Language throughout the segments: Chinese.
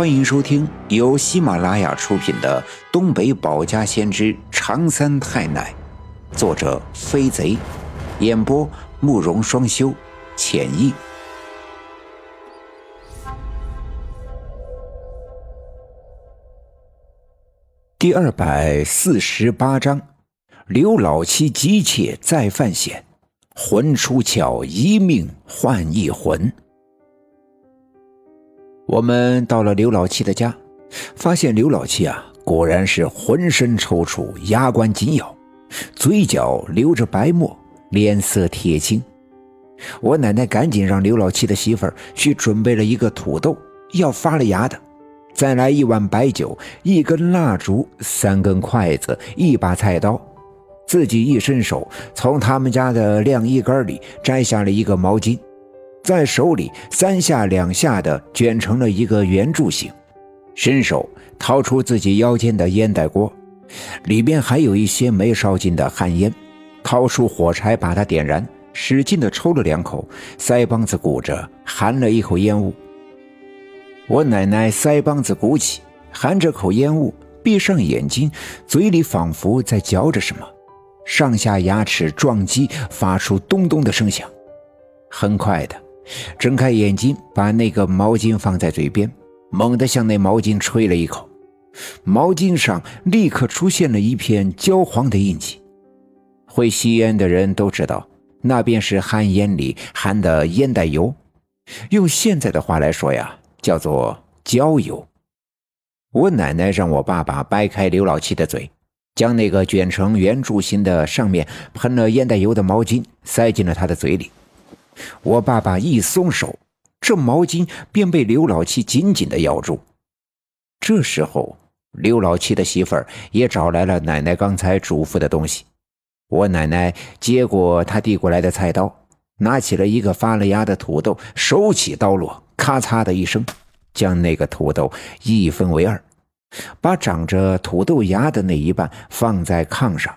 欢迎收听由喜马拉雅出品的《东北保家先知长三太奶》，作者飞贼，演播慕容双修，浅意。第二百四十八章：刘老七急切再犯险，魂出窍，一命换一魂。我们到了刘老七的家，发现刘老七啊，果然是浑身抽搐，牙关紧咬，嘴角流着白沫，脸色铁青。我奶奶赶紧让刘老七的媳妇儿去准备了一个土豆，要发了芽的，再来一碗白酒，一根蜡烛，三根筷子，一把菜刀。自己一伸手，从他们家的晾衣杆里摘下了一个毛巾。在手里三下两下的卷成了一个圆柱形，伸手掏出自己腰间的烟袋锅，里边还有一些没烧尽的旱烟，掏出火柴把它点燃，使劲的抽了两口，腮帮子鼓着，含了一口烟雾。我奶奶腮帮子鼓起，含着口烟雾，闭上眼睛，嘴里仿佛在嚼着什么，上下牙齿撞击，发出咚咚的声响。很快的。睁开眼睛，把那个毛巾放在嘴边，猛地向那毛巾吹了一口，毛巾上立刻出现了一片焦黄的印记。会吸烟的人都知道，那便是旱烟里含的烟袋油，用现在的话来说呀，叫做焦油。我奶奶让我爸爸掰开刘老七的嘴，将那个卷成圆柱形的、上面喷了烟袋油的毛巾塞进了他的嘴里。我爸爸一松手，这毛巾便被刘老七紧紧的咬住。这时候，刘老七的媳妇儿也找来了奶奶刚才嘱咐的东西。我奶奶接过他递过来的菜刀，拿起了一个发了芽的土豆，手起刀落，咔嚓的一声，将那个土豆一分为二，把长着土豆芽的那一半放在炕上，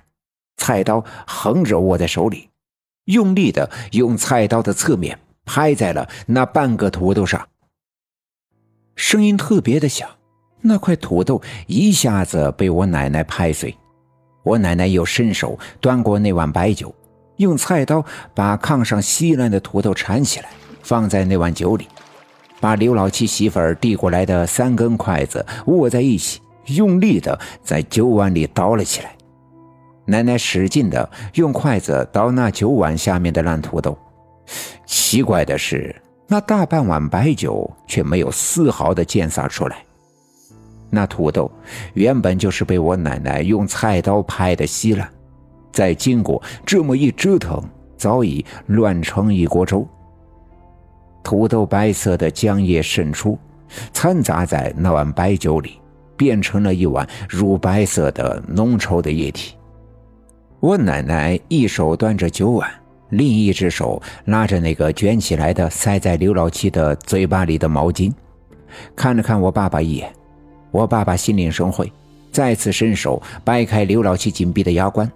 菜刀横着握在手里。用力的用菜刀的侧面拍在了那半个土豆上，声音特别的响，那块土豆一下子被我奶奶拍碎。我奶奶又伸手端过那碗白酒，用菜刀把炕上稀烂的土豆铲起来，放在那碗酒里，把刘老七媳妇儿递过来的三根筷子握在一起，用力的在酒碗里倒了起来。奶奶使劲的用筷子捣那酒碗下面的烂土豆，奇怪的是，那大半碗白酒却没有丝毫的溅洒出来。那土豆原本就是被我奶奶用菜刀拍的稀烂，在经过这么一折腾，早已乱成一锅粥。土豆白色的浆液渗出，掺杂在那碗白酒里，变成了一碗乳白色的浓稠的液体。我奶奶一手端着酒碗，另一只手拉着那个卷起来的塞在刘老七的嘴巴里的毛巾，看了看我爸爸一眼。我爸爸心领神会，再次伸手掰开刘老七紧闭的牙关。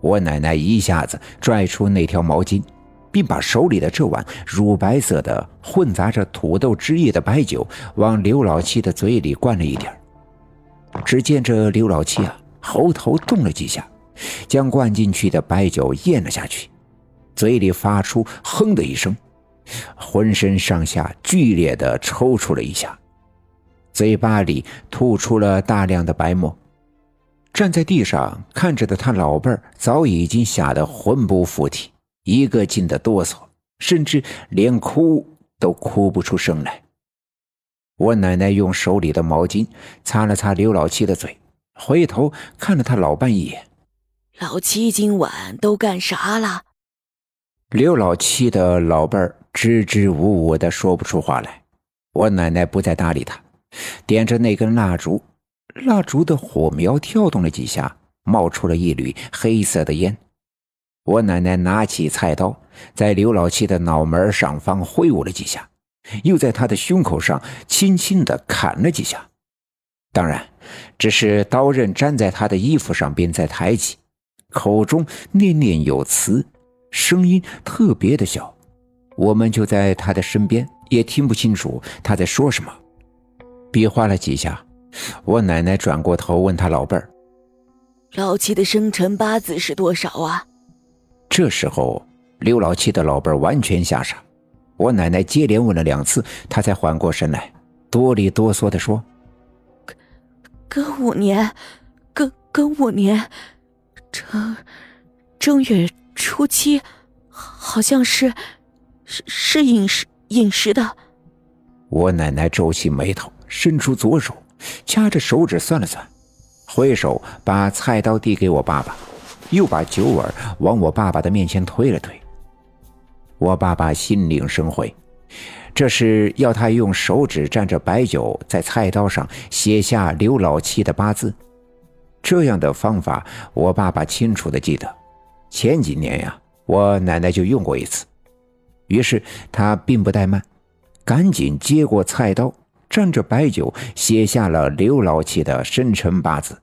我奶奶一下子拽出那条毛巾，并把手里的这碗乳白色的、混杂着土豆汁液的白酒往刘老七的嘴里灌了一点只见这刘老七啊，喉头动了几下。将灌进去的白酒咽了下去，嘴里发出“哼”的一声，浑身上下剧烈的抽搐了一下，嘴巴里吐出了大量的白沫。站在地上看着的他老伴儿早已经吓得魂不附体，一个劲的哆嗦，甚至连哭都哭不出声来。我奶奶用手里的毛巾擦了擦刘老七的嘴，回头看了他老伴一眼。老七今晚都干啥了？刘老七的老伴儿支支吾吾的说不出话来。我奶奶不再搭理他，点着那根蜡烛，蜡烛的火苗跳动了几下，冒出了一缕黑色的烟。我奶奶拿起菜刀，在刘老七的脑门上方挥舞了几下，又在他的胸口上轻轻的砍了几下。当然，只是刀刃粘在他的衣服上，并在抬起。口中念念有词，声音特别的小，我们就在他的身边，也听不清楚他在说什么。比划了几下，我奶奶转过头问他老伴儿：“老七的生辰八字是多少啊？”这时候，刘老七的老伴儿完全吓傻。我奶奶接连问了两次，他才缓过神来，哆里哆嗦的说：“庚午年，庚庚午年，正正月初七，好像是是是饮食饮食的。”我奶奶皱起眉头，伸出左手，掐着手指算了算，挥手把菜刀递给我爸爸，又把酒碗往我爸爸的面前推了推。我爸爸心领神会，这是要他用手指蘸着白酒，在菜刀上写下刘老七的八字。这样的方法，我爸爸清楚的记得，前几年呀，我奶奶就用过一次。于是他并不怠慢。赶紧接过菜刀，蘸着白酒写下了刘老七的生辰八字。